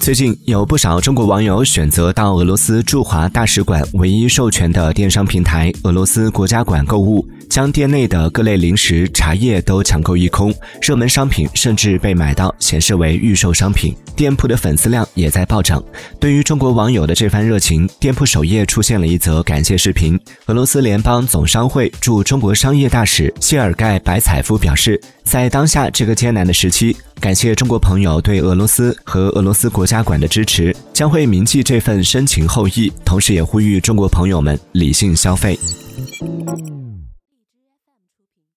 最近有不少中国网友选择到俄罗斯驻华大使馆唯一授权的电商平台俄罗斯国家馆购物，将店内的各类零食、茶叶都抢购一空，热门商品甚至被买到显示为预售商品，店铺的粉丝量也在暴涨。对于中国网友的这番热情，店铺首页出现了一则感谢视频。俄罗斯联邦总商会驻中国商业大使谢尔盖·白采夫表示，在当下这个艰难的时期。感谢中国朋友对俄罗斯和俄罗斯国家馆的支持，将会铭记这份深情厚谊，同时也呼吁中国朋友们理性消费。